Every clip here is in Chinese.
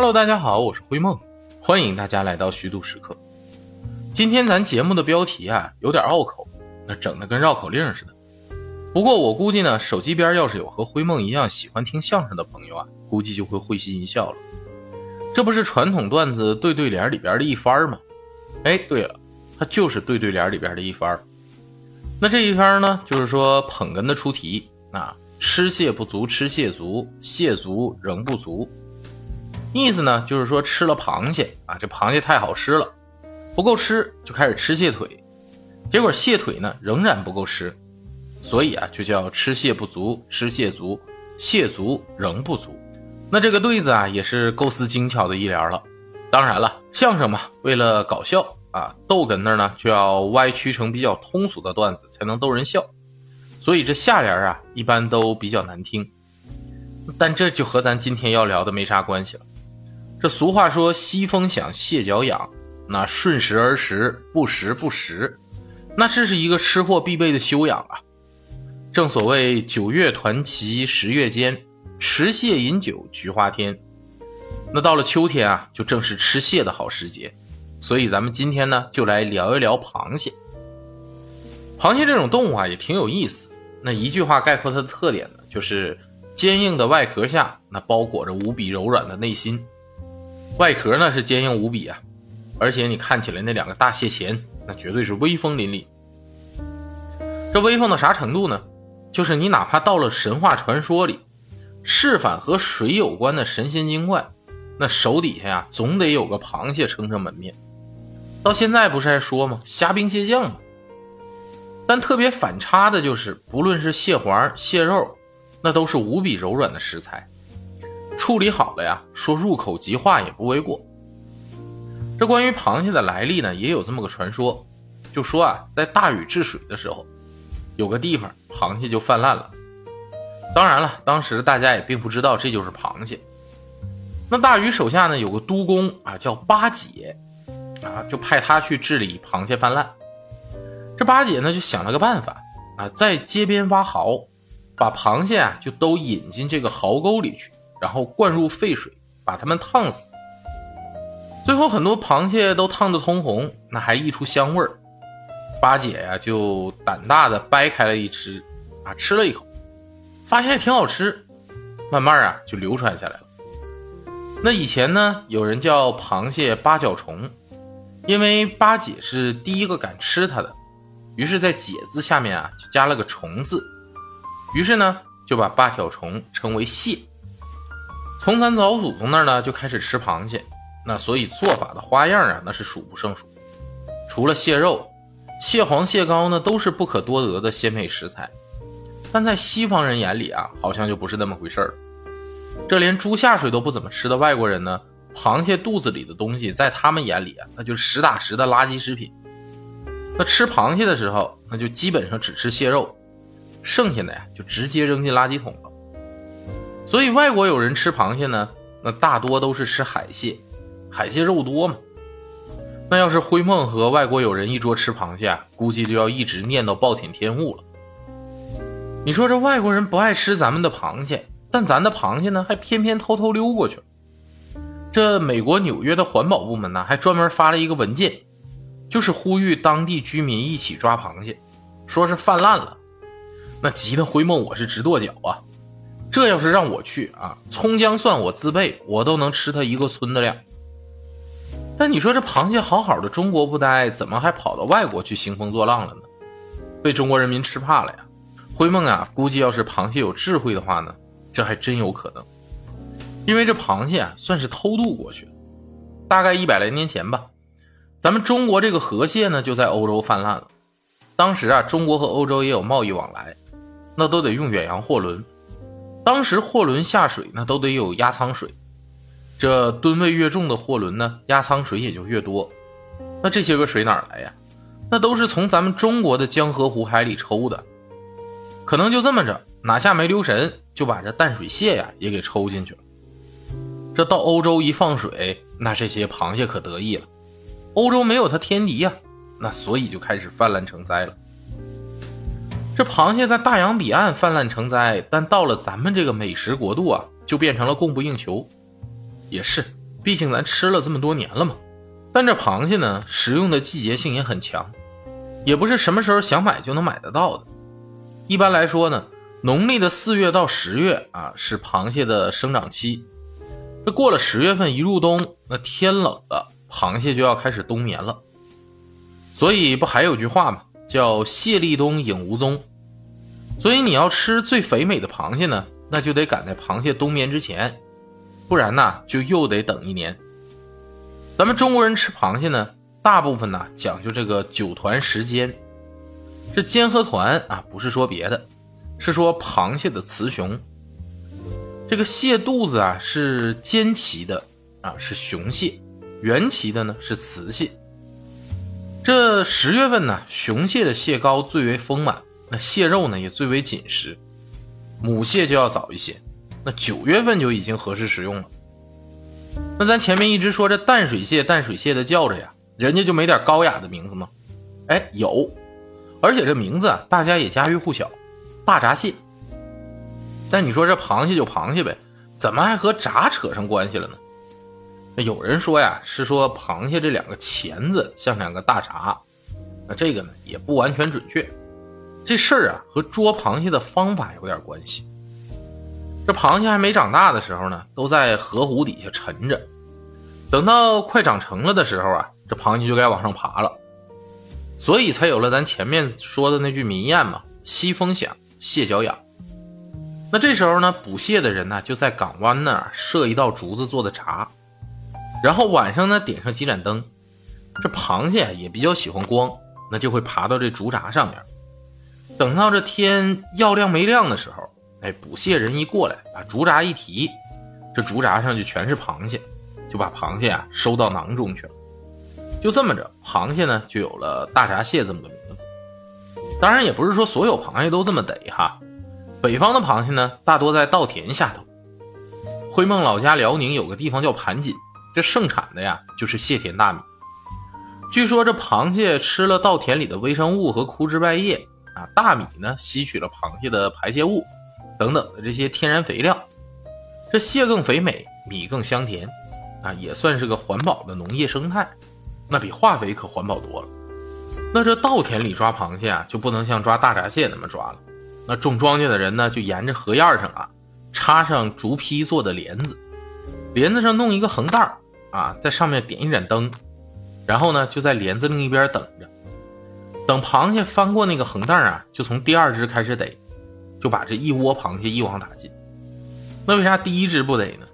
Hello，大家好，我是灰梦，欢迎大家来到虚度时刻。今天咱节目的标题啊有点拗口，那整的跟绕口令似的。不过我估计呢，手机边要是有和灰梦一样喜欢听相声的朋友啊，估计就会会心一笑了。这不是传统段子对对联里边的一番吗？哎，对了，它就是对对联里边的一番。那这一番呢，就是说捧哏的出题啊，吃蟹不足吃蟹足，蟹足仍不足。意思呢，就是说吃了螃蟹啊，这螃蟹太好吃了，不够吃，就开始吃蟹腿，结果蟹腿呢仍然不够吃，所以啊就叫吃蟹不足吃蟹足，蟹足仍不足。那这个对子啊也是构思精巧的一联了。当然了，相声嘛，为了搞笑啊，逗哏那儿呢就要歪曲成比较通俗的段子才能逗人笑，所以这下联啊一般都比较难听。但这就和咱今天要聊的没啥关系了。这俗话说：“西风响，蟹脚痒。”那顺时而食，不时不食，那这是一个吃货必备的修养啊。正所谓“九月团旗十月间，持蟹饮酒菊花天”。那到了秋天啊，就正是吃蟹的好时节。所以咱们今天呢，就来聊一聊螃蟹。螃蟹这种动物啊，也挺有意思。那一句话概括它的特点呢，就是坚硬的外壳下，那包裹着无比柔软的内心。外壳呢是坚硬无比啊，而且你看起来那两个大蟹钳，那绝对是威风凛凛。这威风到啥程度呢？就是你哪怕到了神话传说里，是反和水有关的神仙精怪，那手底下呀总得有个螃蟹撑撑门面。到现在不是还说吗？虾兵蟹将嘛。但特别反差的就是，不论是蟹黄、蟹肉，那都是无比柔软的食材。处理好了呀，说入口即化也不为过。这关于螃蟹的来历呢，也有这么个传说，就说啊，在大禹治水的时候，有个地方螃蟹就泛滥了。当然了，当时大家也并不知道这就是螃蟹。那大禹手下呢有个督工啊，叫八姐，啊，就派他去治理螃蟹泛滥。这八姐呢就想了个办法啊，在街边挖壕，把螃蟹啊就都引进这个壕沟里去。然后灌入沸水，把它们烫死。最后很多螃蟹都烫得通红，那还溢出香味儿。八姐呀就胆大的掰开了一只，啊吃了一口，发现挺好吃，慢慢啊就流传下来了。那以前呢，有人叫螃蟹八角虫，因为八姐是第一个敢吃它的，于是，在“解”字下面啊就加了个“虫”字，于是呢就把八角虫称为蟹。从咱老祖宗那儿呢就开始吃螃蟹，那所以做法的花样啊那是数不胜数。除了蟹肉、蟹黄、蟹膏呢都是不可多得的鲜美食材，但在西方人眼里啊好像就不是那么回事儿。这连猪下水都不怎么吃的外国人呢，螃蟹肚子里的东西在他们眼里啊那就是实打实的垃圾食品。那吃螃蟹的时候，那就基本上只吃蟹肉，剩下的呀就直接扔进垃圾桶了。所以外国有人吃螃蟹呢，那大多都是吃海蟹，海蟹肉多嘛。那要是灰梦和外国友人一桌吃螃蟹，估计就要一直念叨暴殄天物了。你说这外国人不爱吃咱们的螃蟹，但咱的螃蟹呢，还偏偏偷偷溜过去了。这美国纽约的环保部门呢，还专门发了一个文件，就是呼吁当地居民一起抓螃蟹，说是泛滥了。那急得灰梦我是直跺脚啊！这要是让我去啊，葱姜蒜我自备，我都能吃它一个村的量。但你说这螃蟹好好的中国不待，怎么还跑到外国去兴风作浪了呢？被中国人民吃怕了呀！灰梦啊，估计要是螃蟹有智慧的话呢，这还真有可能。因为这螃蟹啊，算是偷渡过去的，大概一百来年前吧。咱们中国这个河蟹呢，就在欧洲泛滥了。当时啊，中国和欧洲也有贸易往来，那都得用远洋货轮。当时货轮下水那都得有压舱水，这吨位越重的货轮呢，压舱水也就越多。那这些个水哪来呀？那都是从咱们中国的江河湖海里抽的。可能就这么着，哪下没留神，就把这淡水蟹呀也给抽进去了。这到欧洲一放水，那这些螃蟹可得意了。欧洲没有它天敌呀，那所以就开始泛滥成灾了。这螃蟹在大洋彼岸泛滥成灾，但到了咱们这个美食国度啊，就变成了供不应求。也是，毕竟咱吃了这么多年了嘛。但这螃蟹呢，食用的季节性也很强，也不是什么时候想买就能买得到的。一般来说呢，农历的四月到十月啊，是螃蟹的生长期。这过了十月份，一入冬，那天冷了，螃蟹就要开始冬眠了。所以不还有句话吗？叫“蟹立冬，影无踪”。所以你要吃最肥美的螃蟹呢，那就得赶在螃蟹冬眠之前，不然呢，就又得等一年。咱们中国人吃螃蟹呢，大部分呢讲究这个九团十尖。这尖和团啊，不是说别的，是说螃蟹的雌雄。这个蟹肚子啊是尖鳍的啊，是雄蟹；圆鳍的呢是雌蟹。这十月份呢，雄蟹的蟹膏最为丰满，那蟹肉呢也最为紧实。母蟹就要早一些，那九月份就已经合适食用了。那咱前面一直说这淡水蟹，淡水蟹的叫着呀，人家就没点高雅的名字吗？哎，有，而且这名字啊，大家也家喻户晓，大闸蟹。但你说这螃蟹就螃蟹呗，怎么还和闸扯上关系了呢？有人说呀，是说螃蟹这两个钳子像两个大闸，那这个呢也不完全准确。这事儿啊和捉螃蟹的方法有点关系。这螃蟹还没长大的时候呢，都在河湖底下沉着。等到快长成了的时候啊，这螃蟹就该往上爬了。所以才有了咱前面说的那句民谚嘛：“西风响，蟹脚痒。”那这时候呢，捕蟹的人呢就在港湾那儿设一道竹子做的闸，然后晚上呢点上几盏灯。这螃蟹也比较喜欢光，那就会爬到这竹闸上面。等到这天要亮没亮的时候。哎，捕蟹人一过来，把竹闸一提，这竹闸上就全是螃蟹，就把螃蟹啊收到囊中去了。就这么着，螃蟹呢就有了大闸蟹这么个名字。当然，也不是说所有螃蟹都这么逮哈。北方的螃蟹呢，大多在稻田下头。灰梦老家辽宁有个地方叫盘锦，这盛产的呀就是蟹田大米。据说这螃蟹吃了稻田里的微生物和枯枝败叶啊，大米呢吸取了螃蟹的排泄物。等等的这些天然肥料，这蟹更肥美，米更香甜，啊，也算是个环保的农业生态，那比化肥可环保多了。那这稻田里抓螃蟹啊，就不能像抓大闸蟹那么抓了。那种庄稼的人呢，就沿着河沿上啊，插上竹坯做的帘子，帘子上弄一个横袋儿啊，在上面点一盏灯，然后呢，就在帘子另一边等着，等螃蟹翻过那个横袋儿啊，就从第二只开始逮。就把这一窝螃蟹一网打尽。那为啥第一只不得呢？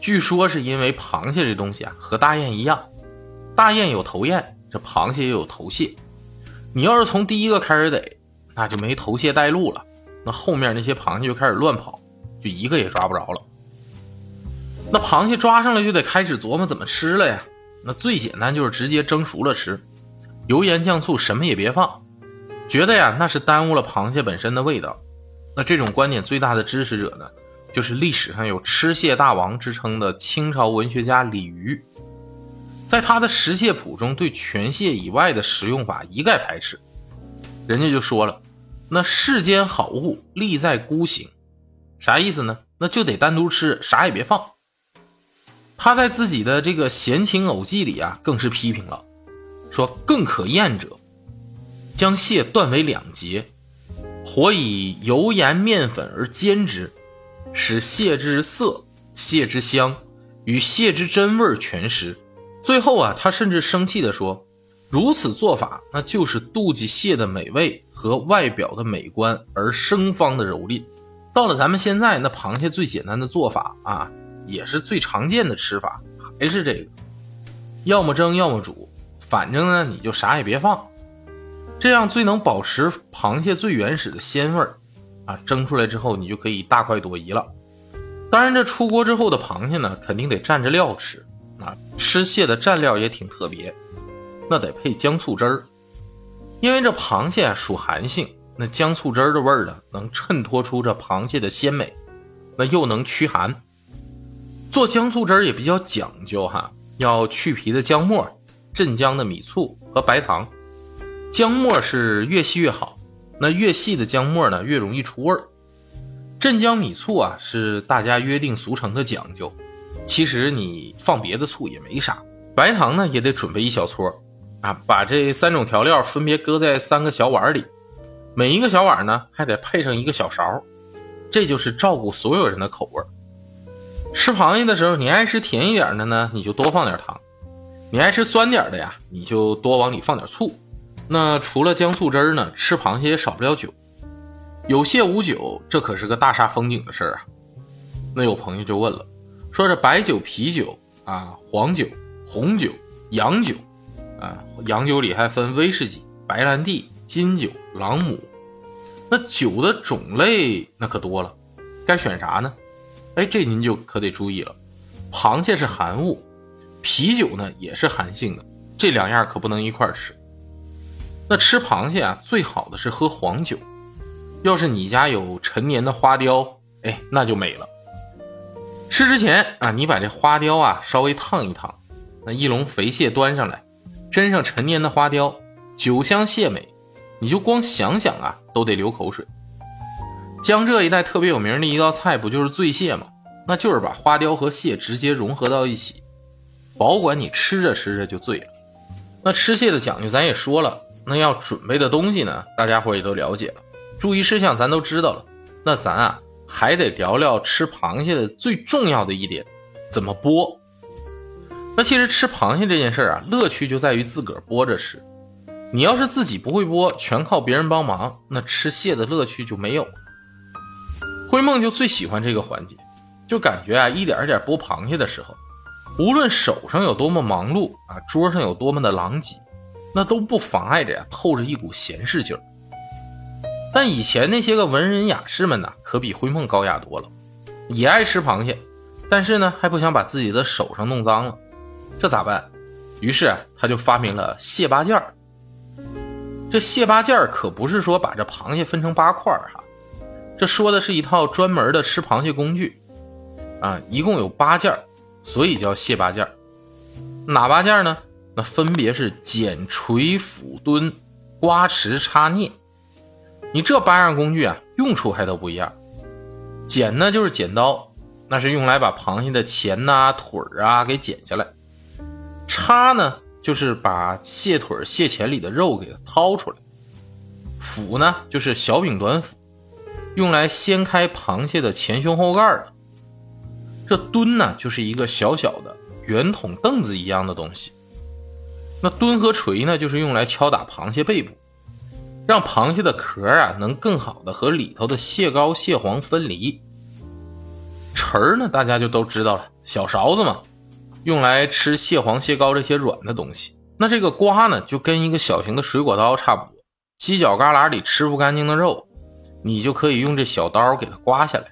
据说是因为螃蟹这东西啊，和大雁一样，大雁有头雁，这螃蟹也有头蟹。你要是从第一个开始逮，那就没头蟹带路了，那后面那些螃蟹就开始乱跑，就一个也抓不着了。那螃蟹抓上来就得开始琢磨怎么吃了呀。那最简单就是直接蒸熟了吃，油盐酱醋什么也别放，觉得呀那是耽误了螃蟹本身的味道。那这种观点最大的支持者呢，就是历史上有“吃蟹大王”之称的清朝文学家李渔，在他的《食蟹谱》中，对全蟹以外的食用法一概排斥。人家就说了：“那世间好物，利在孤行。”啥意思呢？那就得单独吃，啥也别放。他在自己的这个《闲情偶记》里啊，更是批评了，说：“更可厌者，将蟹断为两截。”火以油盐面粉而煎之，使蟹之色、蟹之香与蟹之真味全失。最后啊，他甚至生气地说：“如此做法，那就是妒忌蟹的美味和外表的美观而生方的蹂躏。”到了咱们现在，那螃蟹最简单的做法啊，也是最常见的吃法，还是这个：要么蒸，要么煮，反正呢，你就啥也别放。这样最能保持螃蟹最原始的鲜味儿，啊，蒸出来之后你就可以大快朵颐了。当然，这出锅之后的螃蟹呢，肯定得蘸着料吃，啊，吃蟹的蘸料也挺特别，那得配姜醋汁儿，因为这螃蟹属寒性，那姜醋汁儿的味儿呢，能衬托出这螃蟹的鲜美，那又能驱寒。做姜醋汁儿也比较讲究哈，要去皮的姜末、镇江的米醋和白糖。姜末是越细越好，那越细的姜末呢，越容易出味儿。镇江米醋啊，是大家约定俗成的讲究，其实你放别的醋也没啥，白糖呢也得准备一小撮啊，把这三种调料分别搁在三个小碗里，每一个小碗呢还得配上一个小勺，这就是照顾所有人的口味儿。吃螃蟹的时候，你爱吃甜一点的呢，你就多放点糖；你爱吃酸点的呀，你就多往里放点醋。那除了姜醋汁呢，吃螃蟹也少不了酒。有蟹无酒，这可是个大煞风景的事儿啊。那有朋友就问了，说这白酒、啤酒啊、黄酒、红酒、洋酒啊，洋酒里还分威士忌、白兰地、金酒、朗姆，那酒的种类那可多了，该选啥呢？哎，这您就可得注意了，螃蟹是寒物，啤酒呢也是寒性的，这两样可不能一块吃。那吃螃蟹啊，最好的是喝黄酒，要是你家有陈年的花雕，哎，那就美了。吃之前啊，你把这花雕啊稍微烫一烫，那一笼肥蟹端上来，斟上陈年的花雕，酒香蟹美，你就光想想啊都得流口水。江浙一带特别有名的一道菜不就是醉蟹吗？那就是把花雕和蟹直接融合到一起，保管你吃着吃着就醉了。那吃蟹的讲究咱也说了，那要准备的东西呢，大家伙也都了解了，注意事项咱都知道了。那咱啊还得聊聊吃螃蟹的最重要的一点，怎么剥。那其实吃螃蟹这件事啊，乐趣就在于自个儿剥着吃。你要是自己不会剥，全靠别人帮忙，那吃蟹的乐趣就没有了。梦就最喜欢这个环节，就感觉啊，一点一点剥螃蟹的时候，无论手上有多么忙碌啊，桌上有多么的狼藉，那都不妨碍着呀，透着一股闲适劲儿。但以前那些个文人雅士们呢，可比灰梦高雅多了，也爱吃螃蟹，但是呢，还不想把自己的手上弄脏了，这咋办？于是，他就发明了蟹八件儿。这蟹八件儿可不是说把这螃蟹分成八块儿哈。这说的是一套专门的吃螃蟹工具，啊，一共有八件所以叫蟹八件哪八件呢？那分别是剪、锤、斧、墩、刮、池、叉、镊。你这八样工具啊，用处还都不一样。剪呢就是剪刀，那是用来把螃蟹的前呐、腿儿啊给剪下来。叉呢就是把蟹腿、蟹钳里的肉给它掏出来。斧呢就是小柄短斧。用来掀开螃蟹的前胸后盖的，这墩呢，就是一个小小的圆筒凳子一样的东西。那墩和锤呢，就是用来敲打螃蟹背部，让螃蟹的壳啊能更好的和里头的蟹膏、蟹黄分离。匙儿呢，大家就都知道了，小勺子嘛，用来吃蟹黄、蟹膏这些软的东西。那这个刮呢，就跟一个小型的水果刀差不多，犄角旮旯里吃不干净的肉。你就可以用这小刀给它刮下来。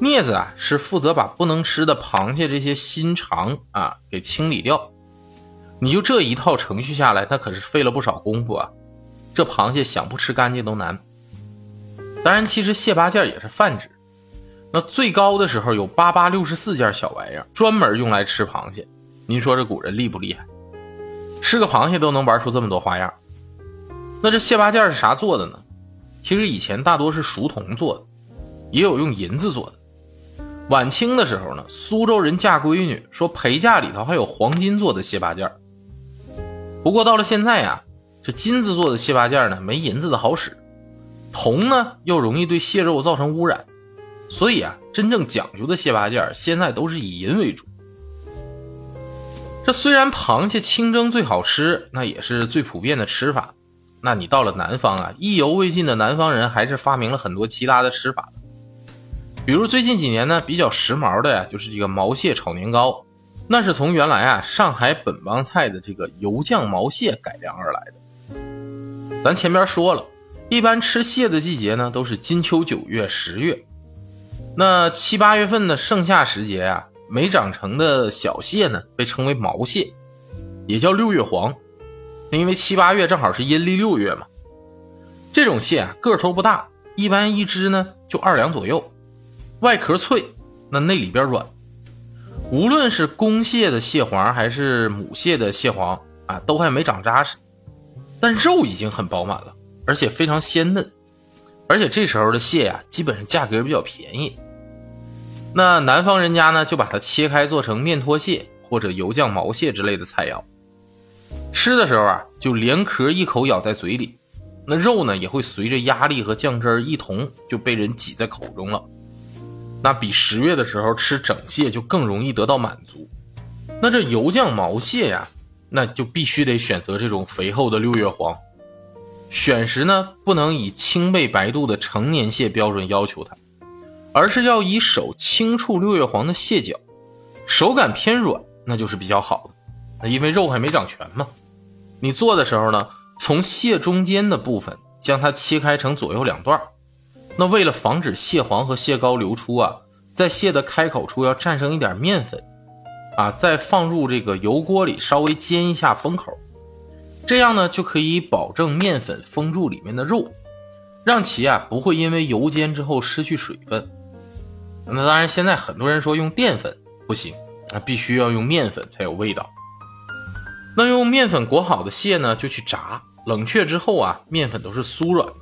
镊子啊，是负责把不能吃的螃蟹这些心肠啊给清理掉。你就这一套程序下来，那可是费了不少功夫啊。这螃蟹想不吃干净都难。当然，其实蟹八件也是泛指。那最高的时候有八八六十四件小玩意儿，专门用来吃螃蟹。您说这古人厉不厉害？吃个螃蟹都能玩出这么多花样。那这蟹八件是啥做的呢？其实以前大多是熟铜做的，也有用银子做的。晚清的时候呢，苏州人嫁闺女，说陪嫁里头还有黄金做的蟹八件不过到了现在呀，这金子做的蟹八件呢，没银子的好使，铜呢又容易对蟹肉造成污染，所以啊，真正讲究的蟹八件现在都是以银为主。这虽然螃蟹清蒸最好吃，那也是最普遍的吃法。那你到了南方啊，意犹未尽的南方人还是发明了很多其他的吃法。比如最近几年呢，比较时髦的呀，就是这个毛蟹炒年糕，那是从原来啊上海本帮菜的这个油酱毛蟹改良而来的。咱前边说了，一般吃蟹的季节呢，都是金秋九月、十月。那七八月份的盛夏时节啊，没长成的小蟹呢，被称为毛蟹，也叫六月黄。因为七八月正好是阴历六月嘛，这种蟹啊个头不大，一般一只呢就二两左右，外壳脆，那那里边软。无论是公蟹的蟹黄还是母蟹的蟹黄啊，都还没长扎实，但肉已经很饱满了，而且非常鲜嫩。而且这时候的蟹呀，基本上价格比较便宜。那南方人家呢，就把它切开做成面拖蟹或者油酱毛蟹之类的菜肴。吃的时候啊，就连壳一口咬在嘴里，那肉呢也会随着压力和酱汁儿一同就被人挤在口中了。那比十月的时候吃整蟹就更容易得到满足。那这油酱毛蟹呀，那就必须得选择这种肥厚的六月黄。选时呢，不能以青背白肚的成年蟹标准要求它，而是要以手轻触六月黄的蟹脚，手感偏软，那就是比较好的。那因为肉还没长全嘛。你做的时候呢，从蟹中间的部分将它切开成左右两段那为了防止蟹黄和蟹膏流出啊，在蟹的开口处要蘸上一点面粉，啊，再放入这个油锅里稍微煎一下封口。这样呢，就可以保证面粉封住里面的肉，让其啊不会因为油煎之后失去水分。那当然，现在很多人说用淀粉不行，啊必须要用面粉才有味道。那用面粉裹好的蟹呢，就去炸，冷却之后啊，面粉都是酥软的。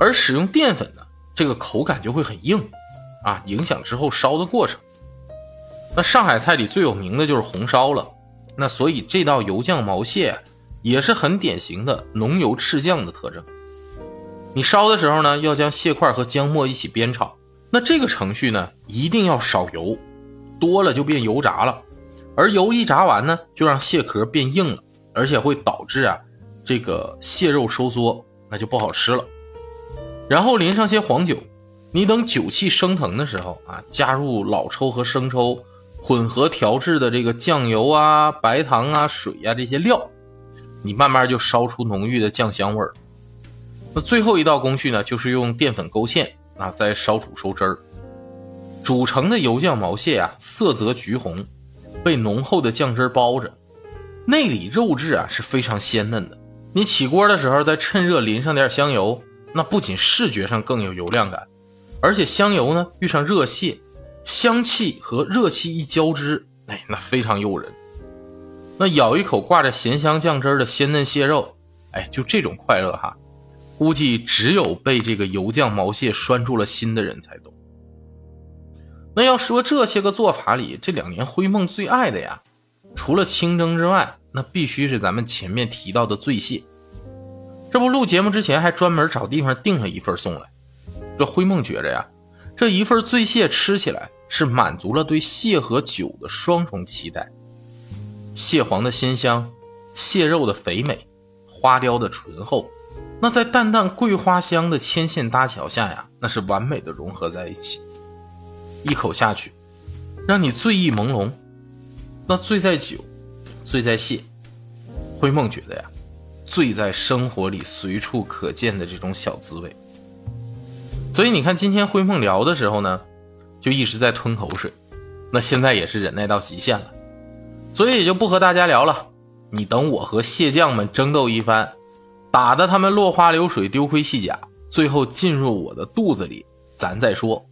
而使用淀粉呢，这个口感就会很硬，啊，影响之后烧的过程。那上海菜里最有名的就是红烧了，那所以这道油酱毛蟹。也是很典型的浓油赤酱的特征。你烧的时候呢，要将蟹块和姜末一起煸炒。那这个程序呢，一定要少油，多了就变油炸了。而油一炸完呢，就让蟹壳变硬了，而且会导致啊这个蟹肉收缩，那就不好吃了。然后淋上些黄酒，你等酒气升腾的时候啊，加入老抽和生抽混合调制的这个酱油啊、白糖啊、水呀这些料。你慢慢就烧出浓郁的酱香味儿。那最后一道工序呢，就是用淀粉勾芡啊，再烧煮收汁儿。煮成的油酱毛蟹啊，色泽橘红，被浓厚的酱汁包着，内里肉质啊是非常鲜嫩的。你起锅的时候再趁热淋上点香油，那不仅视觉上更有油亮感，而且香油呢遇上热蟹，香气和热气一交织，哎，那非常诱人。那咬一口挂着咸香酱汁的鲜嫩蟹肉，哎，就这种快乐哈，估计只有被这个油酱毛蟹拴住了心的人才懂。那要说这些个做法里，这两年灰梦最爱的呀，除了清蒸之外，那必须是咱们前面提到的醉蟹。这不录节目之前还专门找地方订了一份送来。这灰梦觉着呀，这一份醉蟹吃起来是满足了对蟹和酒的双重期待。蟹黄的鲜香，蟹肉的肥美，花雕的醇厚，那在淡淡桂花香的牵线搭桥下呀，那是完美的融合在一起。一口下去，让你醉意朦胧。那醉在酒，醉在蟹。灰梦觉得呀，醉在生活里随处可见的这种小滋味。所以你看，今天灰梦聊的时候呢，就一直在吞口水。那现在也是忍耐到极限了。所以也就不和大家聊了，你等我和蟹将们争斗一番，打得他们落花流水、丢盔弃甲，最后进入我的肚子里，咱再说。